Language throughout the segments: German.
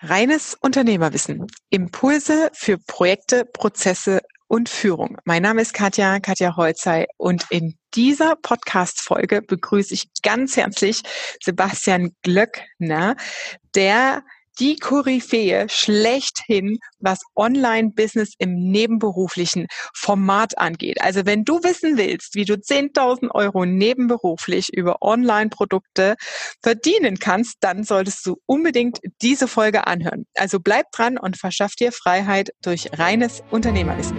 Reines Unternehmerwissen. Impulse für Projekte, Prozesse und Führung. Mein Name ist Katja, Katja Holzei und in dieser Podcast-Folge begrüße ich ganz herzlich Sebastian Glöckner, der die Koryphäe schlechthin, was Online-Business im nebenberuflichen Format angeht. Also wenn du wissen willst, wie du 10.000 Euro nebenberuflich über Online-Produkte verdienen kannst, dann solltest du unbedingt diese Folge anhören. Also bleib dran und verschaff dir Freiheit durch reines Unternehmerwissen.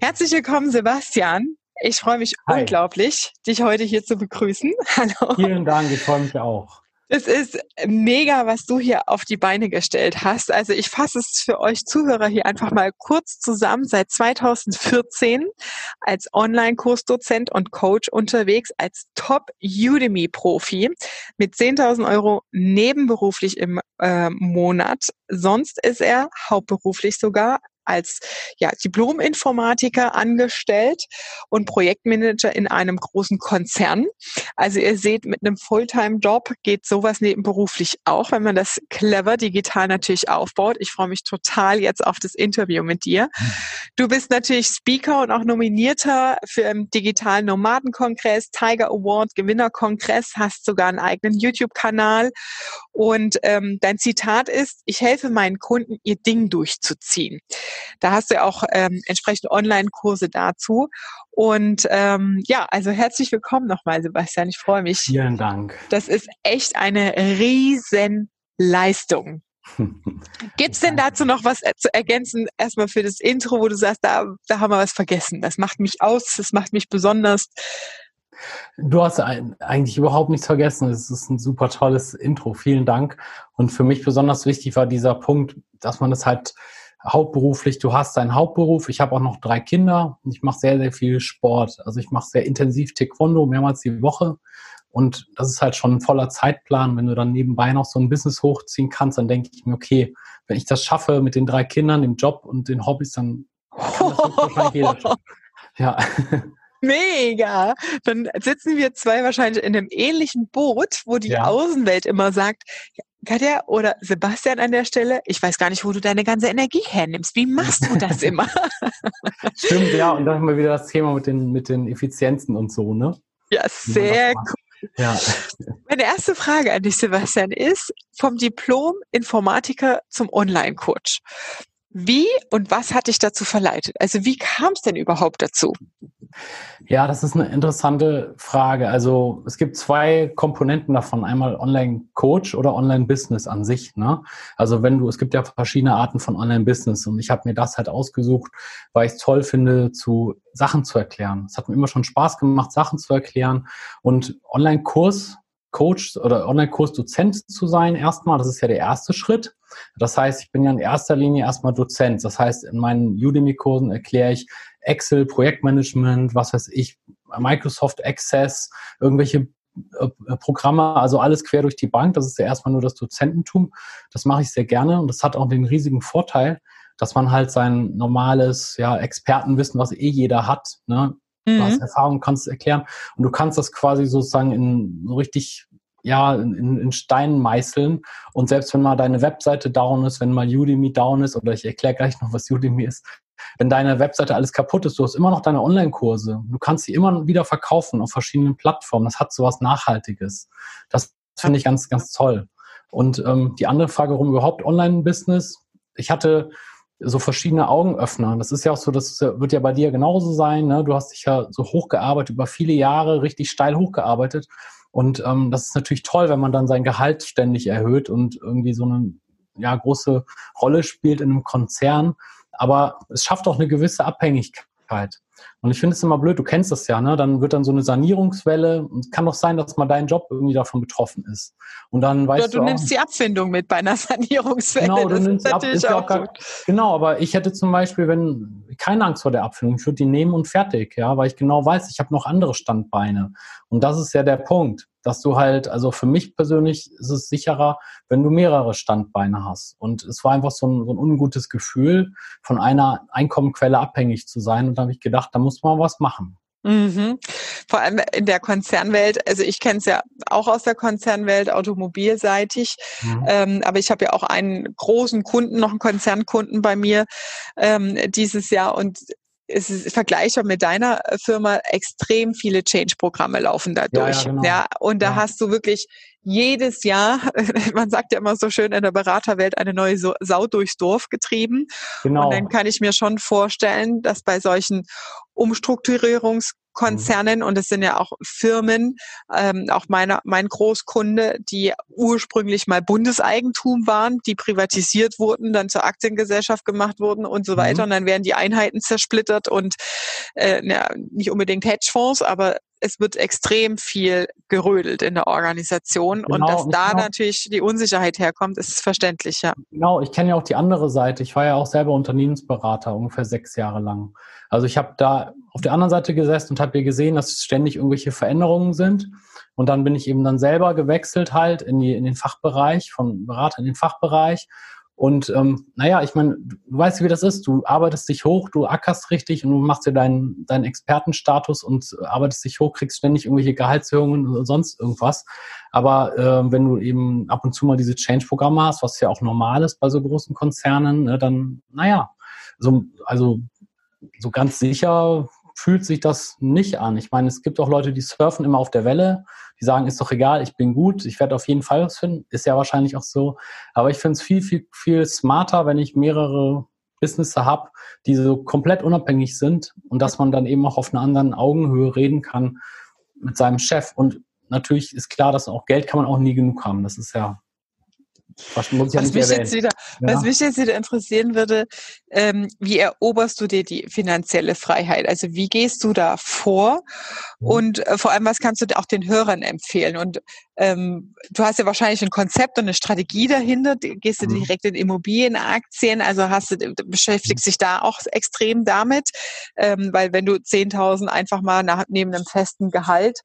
Herzlich willkommen, Sebastian. Ich freue mich Hi. unglaublich, dich heute hier zu begrüßen. Hallo. Vielen Dank, ich freue mich auch. Es ist mega, was du hier auf die Beine gestellt hast. Also ich fasse es für euch Zuhörer hier einfach mal kurz zusammen. Seit 2014 als Online-Kursdozent und Coach unterwegs, als Top-Udemy-Profi mit 10.000 Euro nebenberuflich im äh, Monat. Sonst ist er hauptberuflich sogar als ja, Diplom-Informatiker angestellt und Projektmanager in einem großen Konzern. Also ihr seht, mit einem Fulltime-Job geht sowas nebenberuflich auch, wenn man das clever digital natürlich aufbaut. Ich freue mich total jetzt auf das Interview mit dir. Du bist natürlich Speaker und auch Nominierter für den digitalen Nomadenkongress, Tiger Award, Gewinnerkongress, hast sogar einen eigenen YouTube-Kanal und ähm, dein Zitat ist, ich helfe meinen Kunden, ihr Ding durchzuziehen. Da hast du ja auch ähm, entsprechende Online-Kurse dazu. Und ähm, ja, also herzlich willkommen nochmal, Sebastian. Ich freue mich. Vielen Dank. Das ist echt eine riesen Leistung. Gibt es denn dazu noch was zu ergänzen, erstmal für das Intro, wo du sagst, da, da haben wir was vergessen. Das macht mich aus, das macht mich besonders. Du hast eigentlich überhaupt nichts vergessen. Es ist ein super tolles Intro. Vielen Dank. Und für mich besonders wichtig war dieser Punkt, dass man das halt hauptberuflich, du hast deinen Hauptberuf, ich habe auch noch drei Kinder und ich mache sehr, sehr viel Sport. Also ich mache sehr intensiv Taekwondo mehrmals die Woche und das ist halt schon ein voller Zeitplan. Wenn du dann nebenbei noch so ein Business hochziehen kannst, dann denke ich mir, okay, wenn ich das schaffe mit den drei Kindern, dem Job und den Hobbys, dann kann das wahrscheinlich jeder Job. Ja. Mega! Dann sitzen wir zwei wahrscheinlich in einem ähnlichen Boot, wo die ja. Außenwelt immer sagt, Katja oder Sebastian an der Stelle, ich weiß gar nicht, wo du deine ganze Energie hernimmst. Wie machst du das immer? Stimmt, ja, und dann haben wir wieder das Thema mit den, mit den Effizienzen und so, ne? Ja, sehr cool. Ja. Meine erste Frage an dich, Sebastian, ist vom Diplom Informatiker zum Online-Coach. Wie und was hat dich dazu verleitet? Also wie kam es denn überhaupt dazu? Ja, das ist eine interessante Frage. Also es gibt zwei Komponenten davon. Einmal Online-Coach oder Online-Business an sich. Ne? Also wenn du, es gibt ja verschiedene Arten von Online-Business und ich habe mir das halt ausgesucht, weil ich es toll finde, zu Sachen zu erklären. Es hat mir immer schon Spaß gemacht, Sachen zu erklären. Und Online-Kurs Coach oder Online-Kurs-Dozent zu sein erstmal. Das ist ja der erste Schritt. Das heißt, ich bin ja in erster Linie erstmal Dozent. Das heißt, in meinen Udemy-Kursen erkläre ich Excel, Projektmanagement, was weiß ich, Microsoft Access, irgendwelche äh, Programme, also alles quer durch die Bank. Das ist ja erstmal nur das Dozententum. Das mache ich sehr gerne und das hat auch den riesigen Vorteil, dass man halt sein normales ja, Expertenwissen, was eh jeder hat, ne, Mhm. Du hast. Erfahrung, kannst es erklären und du kannst das quasi sozusagen in so richtig ja, in, in Steinen meißeln. Und selbst wenn mal deine Webseite down ist, wenn mal Udemy down ist, oder ich erkläre gleich noch, was Udemy ist, wenn deine Webseite alles kaputt ist, du hast immer noch deine Online-Kurse. Du kannst sie immer wieder verkaufen auf verschiedenen Plattformen. Das hat so was Nachhaltiges. Das finde ich ganz, ganz toll. Und ähm, die andere Frage, warum überhaupt Online-Business? Ich hatte so verschiedene Augenöffner. Das ist ja auch so, das wird ja bei dir genauso sein. Ne? Du hast dich ja so hochgearbeitet, über viele Jahre richtig steil hochgearbeitet. Und ähm, das ist natürlich toll, wenn man dann sein Gehalt ständig erhöht und irgendwie so eine ja, große Rolle spielt in einem Konzern. Aber es schafft auch eine gewisse Abhängigkeit. Und ich finde es immer blöd, du kennst das ja, ne? Dann wird dann so eine Sanierungswelle und es kann doch sein, dass mal dein Job irgendwie davon betroffen ist. Und dann weißt Oder du, du nimmst die Abfindung mit bei einer Sanierungswelle. Genau, du das nimmst ab, ist auch, auch gar, Genau, aber ich hätte zum Beispiel, wenn keine Angst vor der Abfindung, ich würde die nehmen und fertig, ja, weil ich genau weiß, ich habe noch andere Standbeine. Und das ist ja der Punkt dass du halt, also für mich persönlich ist es sicherer, wenn du mehrere Standbeine hast. Und es war einfach so ein, so ein ungutes Gefühl, von einer Einkommenquelle abhängig zu sein. Und da habe ich gedacht, da muss man was machen. Mhm. Vor allem in der Konzernwelt, also ich kenne es ja auch aus der Konzernwelt, automobilseitig, mhm. ähm, aber ich habe ja auch einen großen Kunden, noch einen Konzernkunden bei mir ähm, dieses Jahr und es ist vergleichbar mit deiner Firma, extrem viele Change-Programme laufen da durch. Ja, ja, genau. ja, und da ja. hast du wirklich jedes Jahr, man sagt ja immer so schön in der Beraterwelt, eine neue Sau durchs Dorf getrieben. Genau. Und dann kann ich mir schon vorstellen, dass bei solchen Umstrukturierungskonzernen mhm. und es sind ja auch Firmen, ähm, auch meine, mein Großkunde, die ursprünglich mal Bundeseigentum waren, die privatisiert wurden, dann zur Aktiengesellschaft gemacht wurden und so weiter. Mhm. Und dann werden die Einheiten zersplittert und äh, ja, nicht unbedingt Hedgefonds, aber es wird extrem viel gerödelt in der Organisation genau, und dass da natürlich die Unsicherheit herkommt, ist verständlich, ja. Genau, ich kenne ja auch die andere Seite. Ich war ja auch selber Unternehmensberater ungefähr sechs Jahre lang. Also ich habe da auf der anderen Seite gesessen und habe gesehen, dass ständig irgendwelche Veränderungen sind. Und dann bin ich eben dann selber gewechselt halt in, die, in den Fachbereich, von Berater in den Fachbereich und ähm, naja, ich meine, du weißt, wie das ist. Du arbeitest dich hoch, du ackerst richtig und du machst dir deinen, deinen Expertenstatus und arbeitest dich hoch, kriegst ständig irgendwelche Gehaltserhöhungen oder sonst irgendwas. Aber äh, wenn du eben ab und zu mal diese Change-Programme hast, was ja auch normal ist bei so großen Konzernen, ne, dann, naja, so, also so ganz sicher fühlt sich das nicht an. Ich meine, es gibt auch Leute, die surfen immer auf der Welle, die sagen, ist doch egal, ich bin gut, ich werde auf jeden Fall was finden. Ist ja wahrscheinlich auch so. Aber ich finde es viel, viel, viel smarter, wenn ich mehrere Businesses habe, die so komplett unabhängig sind und dass man dann eben auch auf einer anderen Augenhöhe reden kann mit seinem Chef. Und natürlich ist klar, dass auch Geld kann man auch nie genug haben. Das ist ja was, muss ich was, mich jetzt wieder, ja. was mich jetzt wieder interessieren würde, ähm, wie eroberst du dir die finanzielle Freiheit? Also wie gehst du da vor? Mhm. Und äh, vor allem, was kannst du auch den Hörern empfehlen? Und ähm, du hast ja wahrscheinlich ein Konzept und eine Strategie dahinter. Gehst du mhm. direkt in Immobilienaktien? Also hast du, beschäftigst mhm. dich da auch extrem damit? Ähm, weil wenn du 10.000 einfach mal nach, neben einem festen Gehalt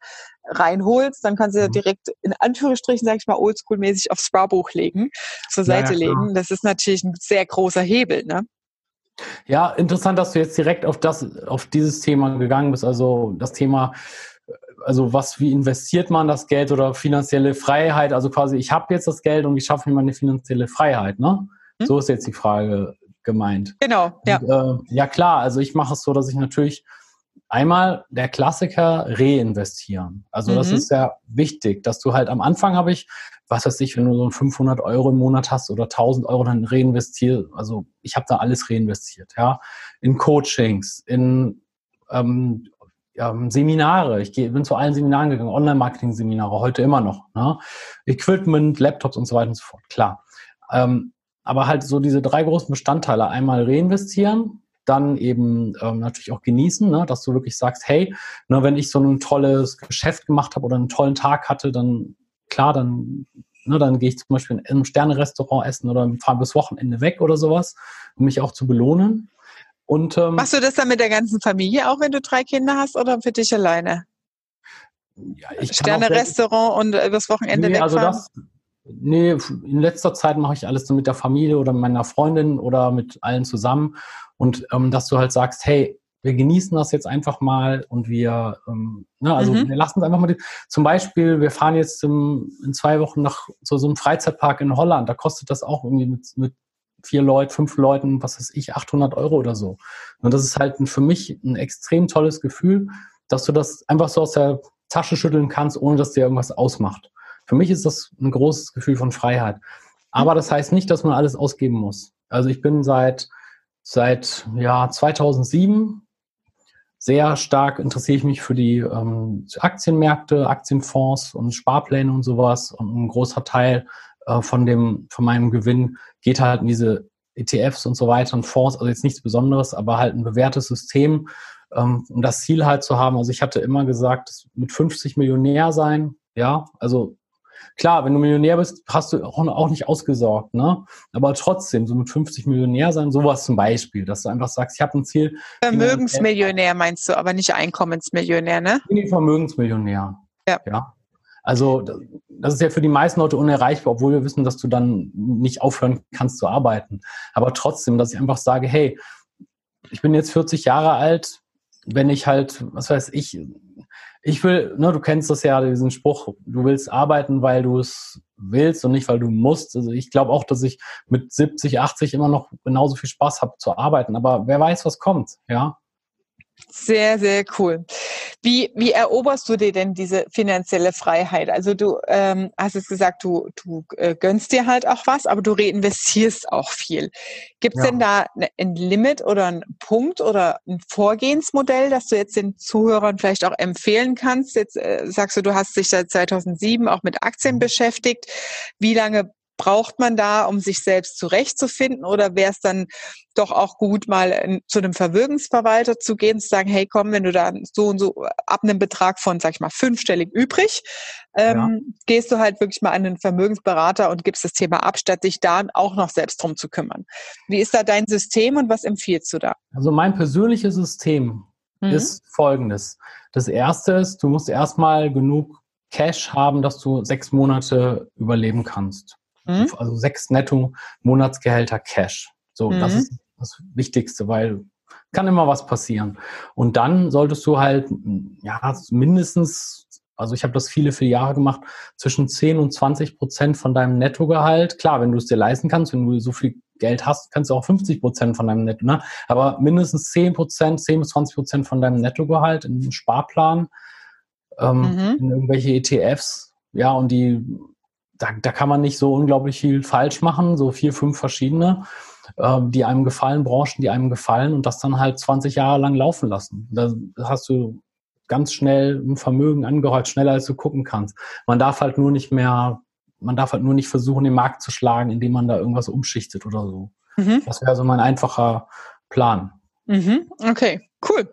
reinholst, dann kannst du mhm. direkt in Anführungsstrichen, sag ich mal, oldschool-mäßig aufs Sparbuch legen, zur Seite ja, ja, legen. Das ist natürlich ein sehr großer Hebel, ne? Ja, interessant, dass du jetzt direkt auf das, auf dieses Thema gegangen bist. Also das Thema, also was, wie investiert man das Geld oder finanzielle Freiheit? Also quasi, ich habe jetzt das Geld und wie schaffe ich meine finanzielle Freiheit, ne? Hm? So ist jetzt die Frage gemeint. Genau, ja. Und, äh, ja klar, also ich mache es so, dass ich natürlich Einmal der Klassiker reinvestieren. Also mhm. das ist sehr wichtig, dass du halt am Anfang habe ich, was weiß ich, wenn du so 500 Euro im Monat hast oder 1000 Euro, dann reinvestiere. Also ich habe da alles reinvestiert, ja, in Coachings, in ähm, ähm, Seminare. Ich geh, bin zu allen Seminaren gegangen, Online-Marketing-Seminare, heute immer noch. Ne? Equipment, Laptops und so weiter und so fort, klar. Ähm, aber halt so diese drei großen Bestandteile. Einmal reinvestieren, dann eben ähm, natürlich auch genießen, ne? dass du wirklich sagst, hey, ne, wenn ich so ein tolles Geschäft gemacht habe oder einen tollen Tag hatte, dann klar, dann, ne, dann gehe ich zum Beispiel in einem Sterne-Restaurant essen oder fahre bis Wochenende weg oder sowas, um mich auch zu belohnen. Und, ähm, Machst du das dann mit der ganzen Familie auch, wenn du drei Kinder hast oder für dich alleine? Ja, Sterne-Restaurant und übers Wochenende nee, also wegfahren? Also das, Nee, in letzter Zeit mache ich alles so mit der Familie oder meiner Freundin oder mit allen zusammen. Und ähm, dass du halt sagst, hey, wir genießen das jetzt einfach mal und wir, ähm, ne, also mhm. wir lassen es einfach mal. Zum Beispiel, wir fahren jetzt im, in zwei Wochen nach so, so einem Freizeitpark in Holland. Da kostet das auch irgendwie mit, mit vier Leuten, fünf Leuten, was weiß ich, 800 Euro oder so. Und das ist halt ein, für mich ein extrem tolles Gefühl, dass du das einfach so aus der Tasche schütteln kannst, ohne dass dir irgendwas ausmacht. Für mich ist das ein großes Gefühl von Freiheit. Aber das heißt nicht, dass man alles ausgeben muss. Also ich bin seit Seit ja, 2007 sehr stark interessiere ich mich für die ähm, Aktienmärkte, Aktienfonds und Sparpläne und sowas. Und ein großer Teil äh, von, dem, von meinem Gewinn geht halt in diese ETFs und so weiter und Fonds. Also jetzt nichts Besonderes, aber halt ein bewährtes System, ähm, um das Ziel halt zu haben. Also ich hatte immer gesagt, mit 50 Millionär sein. Ja, also Klar, wenn du Millionär bist, hast du auch nicht ausgesorgt, ne? Aber trotzdem, so mit 50 Millionär sein, sowas zum Beispiel, dass du einfach sagst, ich habe ein Ziel. Vermögensmillionär meinst du, aber nicht Einkommensmillionär, ne? Nee, Vermögensmillionär. Ja. ja. Also das ist ja für die meisten Leute unerreichbar, obwohl wir wissen, dass du dann nicht aufhören kannst zu arbeiten. Aber trotzdem, dass ich einfach sage, hey, ich bin jetzt 40 Jahre alt, wenn ich halt, was weiß ich, ich will, ne, du kennst das ja, diesen Spruch, du willst arbeiten, weil du es willst und nicht, weil du musst. Also ich glaube auch, dass ich mit 70, 80 immer noch genauso viel Spaß habe zu arbeiten. Aber wer weiß, was kommt, ja. Sehr, sehr cool. Wie, wie eroberst du dir denn diese finanzielle Freiheit? Also du ähm, hast es gesagt, du, du äh, gönnst dir halt auch was, aber du reinvestierst auch viel. Gibt es ja. denn da ne, ein Limit oder ein Punkt oder ein Vorgehensmodell, das du jetzt den Zuhörern vielleicht auch empfehlen kannst? Jetzt äh, sagst du, du hast dich seit 2007 auch mit Aktien mhm. beschäftigt. Wie lange braucht man da, um sich selbst zurechtzufinden? Oder wäre es dann doch auch gut, mal in, zu einem Vermögensverwalter zu gehen, zu sagen, hey, komm, wenn du da so und so ab einem Betrag von, sag ich mal, fünfstellig übrig, ähm, ja. gehst du halt wirklich mal an einen Vermögensberater und gibst das Thema ab, statt dich da auch noch selbst drum zu kümmern. Wie ist da dein System und was empfiehlst du da? Also mein persönliches System mhm. ist folgendes. Das erste ist, du musst erstmal genug Cash haben, dass du sechs Monate überleben kannst. Mhm. Also sechs netto Monatsgehälter Cash. So, mhm. das ist das Wichtigste, weil kann immer was passieren. Und dann solltest du halt, ja, mindestens, also ich habe das viele, viele Jahre gemacht, zwischen 10 und 20 Prozent von deinem Nettogehalt. Klar, wenn du es dir leisten kannst, wenn du so viel Geld hast, kannst du auch 50 Prozent von deinem Netto, ne? Aber mindestens 10 Prozent, 10 bis 20 Prozent von deinem Nettogehalt in einen Sparplan, ähm, mhm. in irgendwelche ETFs. Ja, und die da, da kann man nicht so unglaublich viel falsch machen, so vier, fünf verschiedene, äh, die einem gefallen, Branchen, die einem gefallen und das dann halt 20 Jahre lang laufen lassen. Da hast du ganz schnell ein Vermögen angehäuft, schneller als du gucken kannst. Man darf halt nur nicht mehr, man darf halt nur nicht versuchen, den Markt zu schlagen, indem man da irgendwas umschichtet oder so. Mhm. Das wäre so mein einfacher Plan. Mhm. Okay, cool.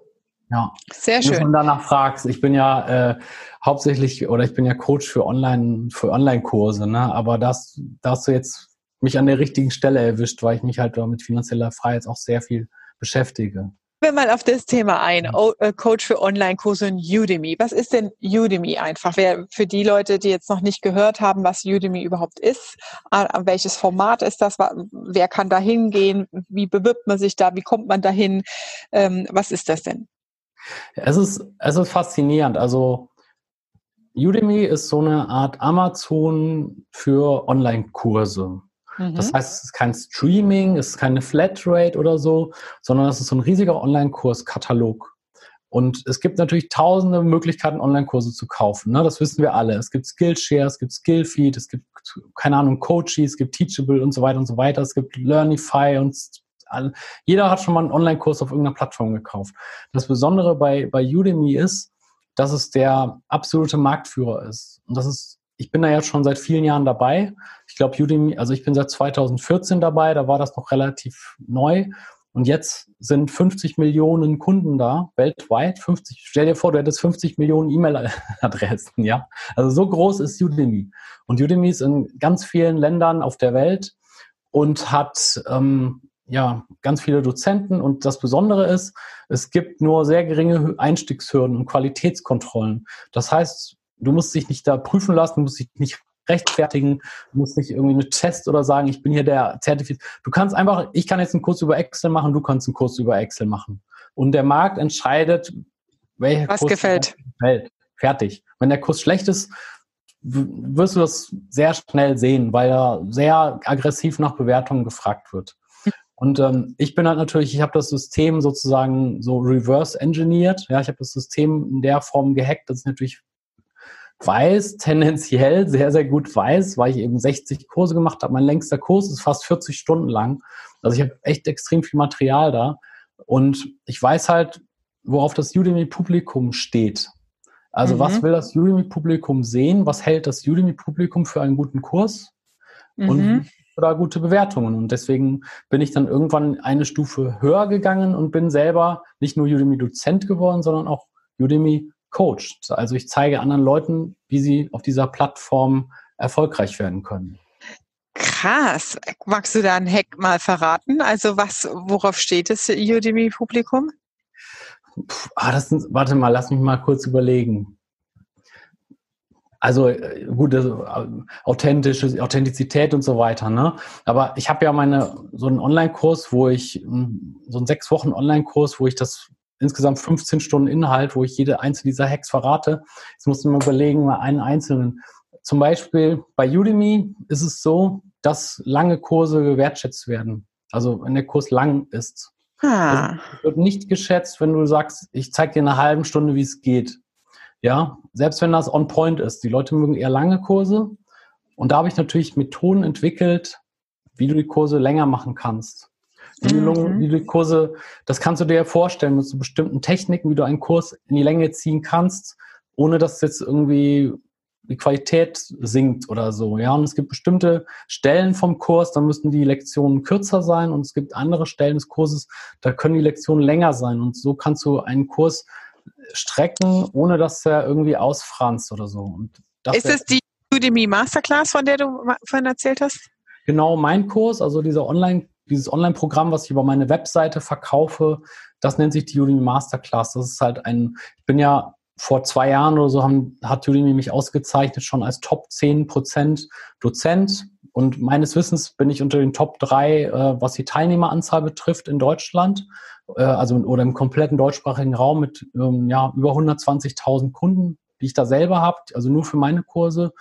Ja. Sehr schön. Wenn du danach fragst, ich bin ja äh, hauptsächlich oder ich bin ja Coach für Online für Online-Kurse, ne? Aber das, da hast du jetzt mich an der richtigen Stelle erwischt, weil ich mich halt mit finanzieller Freiheit auch sehr viel beschäftige. Wir mal auf das Thema ein. O äh, Coach für Online-Kurse und Udemy. Was ist denn Udemy einfach? Wer, für die Leute, die jetzt noch nicht gehört haben, was Udemy überhaupt ist, welches Format ist das? Wer kann da hingehen? Wie bewirbt man sich da? Wie kommt man dahin? Ähm, was ist das denn? Es ist, es ist faszinierend. Also Udemy ist so eine Art Amazon für Online-Kurse. Mhm. Das heißt, es ist kein Streaming, es ist keine Flatrate oder so, sondern es ist so ein riesiger Online-Kurs-Katalog. Und es gibt natürlich tausende Möglichkeiten, Online-Kurse zu kaufen. Ne? Das wissen wir alle. Es gibt Skillshare, es gibt Skillfeed, es gibt, keine Ahnung, Coachy, es gibt Teachable und so weiter und so weiter. Es gibt Learnify und jeder hat schon mal einen Online-Kurs auf irgendeiner Plattform gekauft. Das Besondere bei, bei Udemy ist, dass es der absolute Marktführer ist. Und das ist, ich bin da jetzt schon seit vielen Jahren dabei. Ich glaube, Udemy, also ich bin seit 2014 dabei, da war das noch relativ neu. Und jetzt sind 50 Millionen Kunden da, weltweit. 50, stell dir vor, du hättest 50 Millionen E-Mail-Adressen, ja. Also so groß ist Udemy. Und Udemy ist in ganz vielen Ländern auf der Welt und hat ähm, ja, ganz viele Dozenten und das Besondere ist, es gibt nur sehr geringe Einstiegshürden und Qualitätskontrollen. Das heißt, du musst dich nicht da prüfen lassen, du musst dich nicht rechtfertigen, du musst nicht irgendwie einen Test oder sagen, ich bin hier der Zertifikat. Du kannst einfach, ich kann jetzt einen Kurs über Excel machen, du kannst einen Kurs über Excel machen. Und der Markt entscheidet, welcher Was Kurs gefällt. gefällt. Fertig. Wenn der Kurs schlecht ist, wirst du das sehr schnell sehen, weil er sehr aggressiv nach Bewertungen gefragt wird. Und ähm, ich bin halt natürlich, ich habe das System sozusagen so reverse engineert. Ja, ich habe das System in der Form gehackt, dass ich natürlich weiß, tendenziell sehr, sehr gut weiß, weil ich eben 60 Kurse gemacht habe. Mein längster Kurs ist fast 40 Stunden lang. Also ich habe echt extrem viel Material da. Und ich weiß halt, worauf das Udemy-Publikum steht. Also mhm. was will das Udemy-Publikum sehen? Was hält das Udemy-Publikum für einen guten Kurs? Mhm. Und oder gute Bewertungen. Und deswegen bin ich dann irgendwann eine Stufe höher gegangen und bin selber nicht nur Udemy-Dozent geworden, sondern auch Udemy-Coach. Also ich zeige anderen Leuten, wie sie auf dieser Plattform erfolgreich werden können. Krass. Magst du da einen Hack mal verraten? Also was, worauf steht das Udemy-Publikum? Ah, das sind, warte mal, lass mich mal kurz überlegen. Also äh, gut, also, authentische Authentizität und so weiter. Ne? Aber ich habe ja meine so einen Online-Kurs, wo ich hm, so einen sechs Wochen Online-Kurs, wo ich das insgesamt 15 Stunden Inhalt, wo ich jede einzelne dieser Hacks verrate. Jetzt musst du mal überlegen, mal einen einzelnen. Zum Beispiel bei Udemy ist es so, dass lange Kurse gewertschätzt werden. Also wenn der Kurs lang ist. Ah. Also, wird nicht geschätzt, wenn du sagst, ich zeige dir in einer halben Stunde, wie es geht. Ja, selbst wenn das on point ist. Die Leute mögen eher lange Kurse. Und da habe ich natürlich Methoden entwickelt, wie du die Kurse länger machen kannst. Wie, mhm. wie du die Kurse, das kannst du dir ja vorstellen mit so bestimmten Techniken, wie du einen Kurs in die Länge ziehen kannst, ohne dass jetzt irgendwie die Qualität sinkt oder so. Ja, und es gibt bestimmte Stellen vom Kurs, da müssen die Lektionen kürzer sein und es gibt andere Stellen des Kurses, da können die Lektionen länger sein und so kannst du einen Kurs strecken, ohne dass er irgendwie ausfranst oder so. Und ist es die Udemy Masterclass, von der du vorhin erzählt hast? Genau, mein Kurs, also dieser Online, dieses Online-Programm, was ich über meine Webseite verkaufe, das nennt sich die Udemy Masterclass. Das ist halt ein, ich bin ja vor zwei Jahren oder so haben, hat Udemy mich ausgezeichnet schon als Top 10 Prozent Dozent. Und meines Wissens bin ich unter den Top 3, äh, was die Teilnehmeranzahl betrifft in Deutschland, äh, also oder im kompletten deutschsprachigen Raum mit ähm, ja, über 120.000 Kunden, die ich da selber habe, also nur für meine Kurse.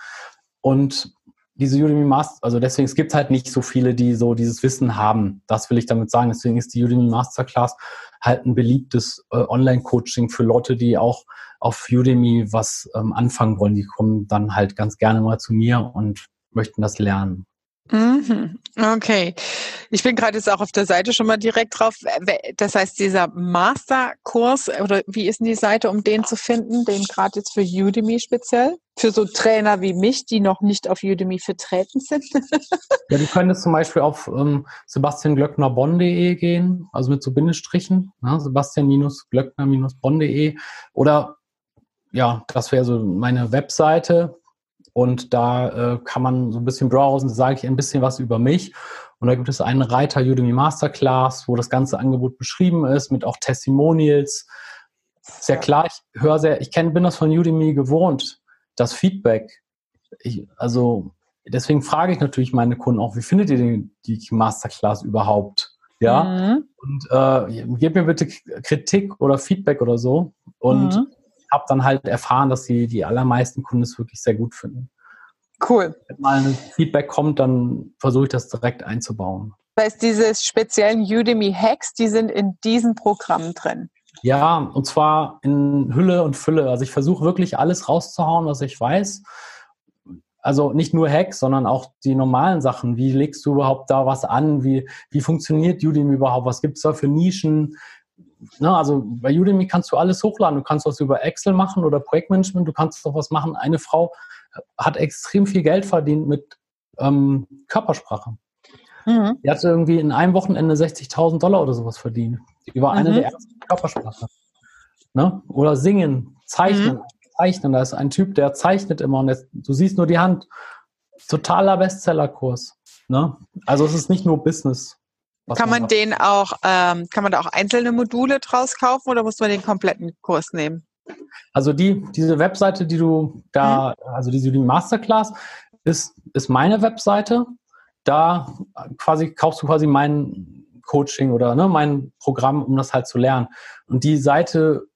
Und diese Udemy Master, also deswegen, es gibt halt nicht so viele, die so dieses Wissen haben. Das will ich damit sagen. Deswegen ist die Udemy Masterclass halt ein beliebtes äh, Online-Coaching für Leute, die auch auf Udemy was ähm, anfangen wollen. Die kommen dann halt ganz gerne mal zu mir und möchten das lernen. Mhm. Okay. Ich bin gerade jetzt auch auf der Seite schon mal direkt drauf. Das heißt, dieser Masterkurs, oder wie ist denn die Seite, um den zu finden, den gerade jetzt für Udemy speziell? Für so Trainer wie mich, die noch nicht auf Udemy vertreten sind? ja, du könntest zum Beispiel auf ähm, sebastianglöcknerbonn.de gehen, also mit so Bindestrichen, ne? sebastian-glöckner-bonn.de oder ja, das wäre so meine Webseite und da äh, kann man so ein bisschen browsen, da sage ich ein bisschen was über mich. Und da gibt es einen Reiter Udemy Masterclass, wo das ganze Angebot beschrieben ist, mit auch Testimonials. Sehr klar, ich höre sehr, ich kenne, bin das von Udemy gewohnt, das Feedback. Ich, also deswegen frage ich natürlich meine Kunden auch, wie findet ihr den, die Masterclass überhaupt? Ja. Mhm. Und äh, gebt mir bitte Kritik oder Feedback oder so. Und mhm habe dann halt erfahren, dass die, die allermeisten Kunden es wirklich sehr gut finden. Cool. Wenn mal ein Feedback kommt, dann versuche ich das direkt einzubauen. Das heißt, diese speziellen Udemy Hacks, die sind in diesem Programm drin. Ja, und zwar in Hülle und Fülle. Also ich versuche wirklich alles rauszuhauen, was ich weiß. Also nicht nur Hacks, sondern auch die normalen Sachen. Wie legst du überhaupt da was an? Wie, wie funktioniert Udemy überhaupt? Was gibt es da für Nischen? Ne, also bei Udemy kannst du alles hochladen. Du kannst was über Excel machen oder Projektmanagement. Du kannst doch was machen. Eine Frau hat extrem viel Geld verdient mit ähm, Körpersprache. Mhm. Die hatte irgendwie in einem Wochenende 60.000 Dollar oder sowas verdient. Die war eine mhm. der ersten Körpersprache. Ne? Oder singen, zeichnen. Mhm. Zeichnen. Da ist ein Typ, der zeichnet immer und das, du siehst nur die Hand. Totaler Bestsellerkurs. Ne? Also es ist nicht nur Business kann man, man den auch, ähm, kann man da auch einzelne Module draus kaufen oder muss man den kompletten Kurs nehmen? Also die, diese Webseite, die du da, mhm. also diese die Masterclass, ist, ist meine Webseite. Da quasi kaufst du quasi mein Coaching oder ne, mein Programm, um das halt zu lernen. Und die Seite,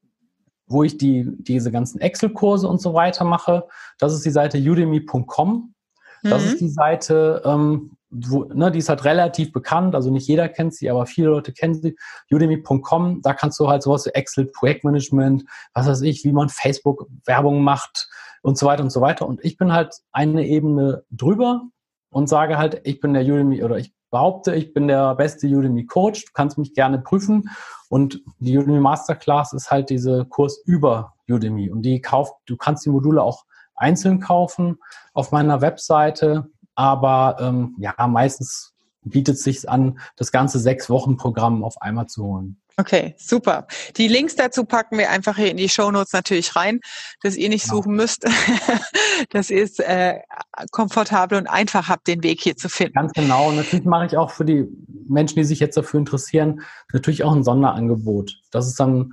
wo ich die, diese ganzen Excel-Kurse und so weiter mache, das ist die Seite udemy.com. Das mhm. ist die Seite, ähm, wo, ne, die ist halt relativ bekannt, also nicht jeder kennt sie, aber viele Leute kennen sie. Udemy.com, da kannst du halt sowas wie Excel, Projektmanagement, was weiß ich, wie man Facebook-Werbung macht und so weiter und so weiter. Und ich bin halt eine Ebene drüber und sage halt, ich bin der Udemy oder ich behaupte, ich bin der beste Udemy Coach. Du kannst mich gerne prüfen. Und die Udemy Masterclass ist halt diese Kurs über Udemy. Und die kauft, du kannst die Module auch einzeln kaufen auf meiner Webseite aber ähm, ja, meistens bietet es sich an, das ganze sechs Wochen Programm auf einmal zu holen. Okay, super. Die Links dazu packen wir einfach hier in die Show Notes natürlich rein, dass ihr nicht suchen müsst, dass ihr es äh, komfortabel und einfach habt, den Weg hier zu finden. Ganz genau. Und natürlich mache ich auch für die Menschen, die sich jetzt dafür interessieren, natürlich auch ein Sonderangebot. Das ist dann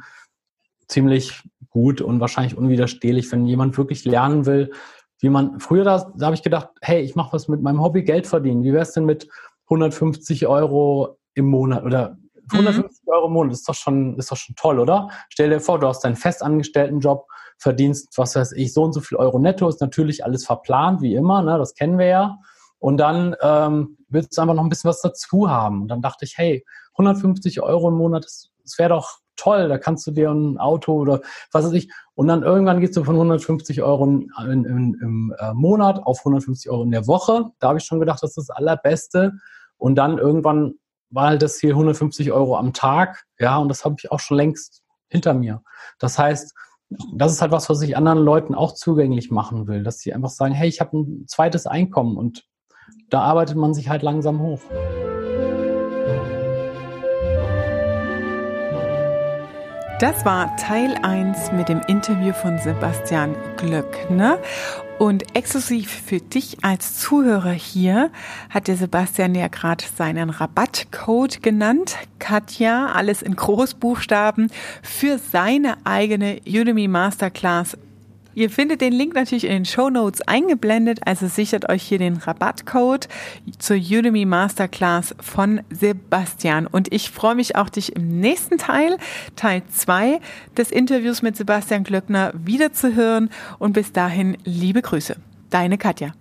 ziemlich gut und wahrscheinlich unwiderstehlich, wenn jemand wirklich lernen will, wie man früher da, da habe ich gedacht, hey, ich mache was mit meinem Hobby Geld verdienen. Wie wäre es denn mit 150 Euro im Monat oder 150 mhm. Euro im Monat ist doch schon, ist doch schon toll, oder? Stell dir vor, du hast deinen festangestellten Job, verdienst, was weiß ich, so und so viel Euro netto, ist natürlich alles verplant, wie immer, ne? das kennen wir ja. Und dann ähm, willst du einfach noch ein bisschen was dazu haben. Und dann dachte ich, hey, 150 Euro im Monat, das, das wäre doch toll, da kannst du dir ein Auto oder was weiß ich. Und dann irgendwann gehst du von 150 Euro in, in, im äh, Monat auf 150 Euro in der Woche. Da habe ich schon gedacht, das ist das Allerbeste. Und dann irgendwann war halt das hier 150 Euro am Tag. Ja, und das habe ich auch schon längst hinter mir. Das heißt, das ist halt was, was ich anderen Leuten auch zugänglich machen will, dass sie einfach sagen, hey, ich habe ein zweites Einkommen und da arbeitet man sich halt langsam hoch. Das war Teil 1 mit dem Interview von Sebastian Glöckner. Und exklusiv für dich als Zuhörer hier hat der Sebastian ja gerade seinen Rabattcode genannt. Katja, alles in Großbuchstaben, für seine eigene Udemy Masterclass Ihr findet den Link natürlich in den Show Notes eingeblendet, also sichert euch hier den Rabattcode zur Udemy Masterclass von Sebastian. Und ich freue mich auch, dich im nächsten Teil, Teil 2 des Interviews mit Sebastian Glöckner, wiederzuhören. Und bis dahin, liebe Grüße. Deine Katja.